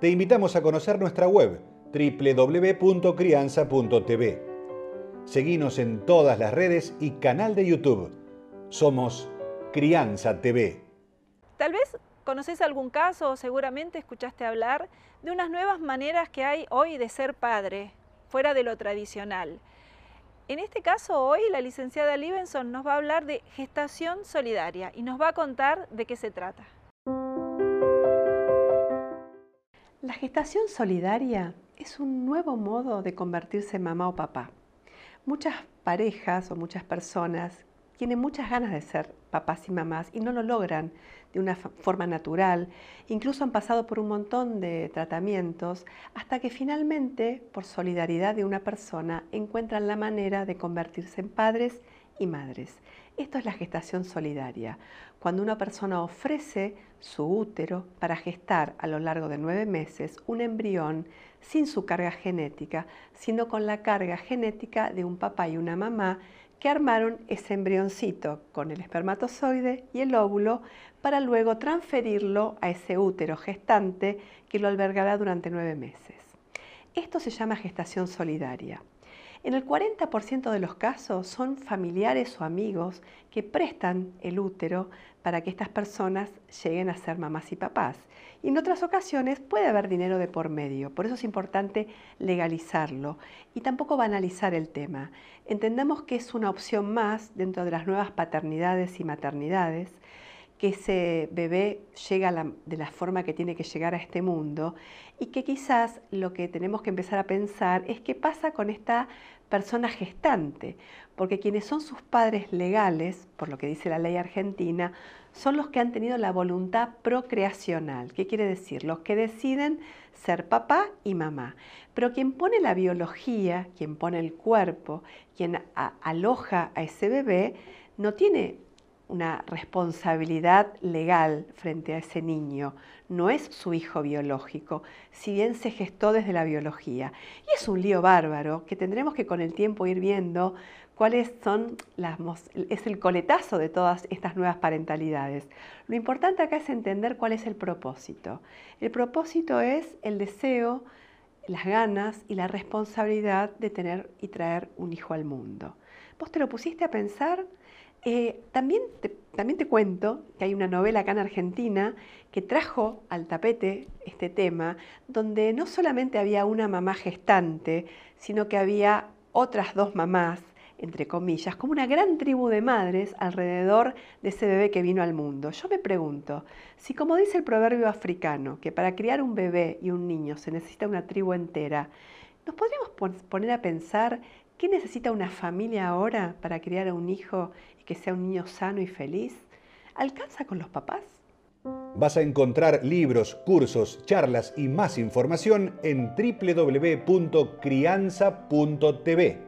te invitamos a conocer nuestra web www.crianza.tv. Seguimos en todas las redes y canal de YouTube. Somos Crianza TV. Tal vez conoces algún caso o seguramente escuchaste hablar de unas nuevas maneras que hay hoy de ser padre, fuera de lo tradicional. En este caso, hoy la licenciada Livenson nos va a hablar de gestación solidaria y nos va a contar de qué se trata. La gestación solidaria es un nuevo modo de convertirse mamá o papá. Muchas parejas o muchas personas tienen muchas ganas de ser papás y mamás y no lo logran de una forma natural. Incluso han pasado por un montón de tratamientos hasta que finalmente, por solidaridad de una persona, encuentran la manera de convertirse en padres y madres. Esto es la gestación solidaria, cuando una persona ofrece su útero para gestar a lo largo de nueve meses un embrión sin su carga genética, sino con la carga genética de un papá y una mamá que armaron ese embrioncito con el espermatozoide y el óvulo para luego transferirlo a ese útero gestante que lo albergará durante nueve meses. Esto se llama gestación solidaria. En el 40% de los casos son familiares o amigos que prestan el útero para que estas personas lleguen a ser mamás y papás. Y en otras ocasiones puede haber dinero de por medio, por eso es importante legalizarlo y tampoco banalizar el tema. Entendamos que es una opción más dentro de las nuevas paternidades y maternidades que ese bebé llega de la forma que tiene que llegar a este mundo y que quizás lo que tenemos que empezar a pensar es qué pasa con esta persona gestante, porque quienes son sus padres legales, por lo que dice la ley argentina, son los que han tenido la voluntad procreacional. ¿Qué quiere decir? Los que deciden ser papá y mamá. Pero quien pone la biología, quien pone el cuerpo, quien aloja a ese bebé, no tiene una responsabilidad legal frente a ese niño. No es su hijo biológico, si bien se gestó desde la biología. Y es un lío bárbaro que tendremos que con el tiempo ir viendo cuáles son las es el coletazo de todas estas nuevas parentalidades. Lo importante acá es entender cuál es el propósito. El propósito es el deseo, las ganas y la responsabilidad de tener y traer un hijo al mundo. ¿Vos te lo pusiste a pensar? Eh, también, te, también te cuento que hay una novela acá en Argentina que trajo al tapete este tema, donde no solamente había una mamá gestante, sino que había otras dos mamás, entre comillas, como una gran tribu de madres alrededor de ese bebé que vino al mundo. Yo me pregunto, si como dice el proverbio africano, que para criar un bebé y un niño se necesita una tribu entera, ¿nos podríamos poner a pensar qué necesita una familia ahora para criar a un hijo que sea un niño sano y feliz, ¿alcanza con los papás? Vas a encontrar libros, cursos, charlas y más información en www.crianza.tv.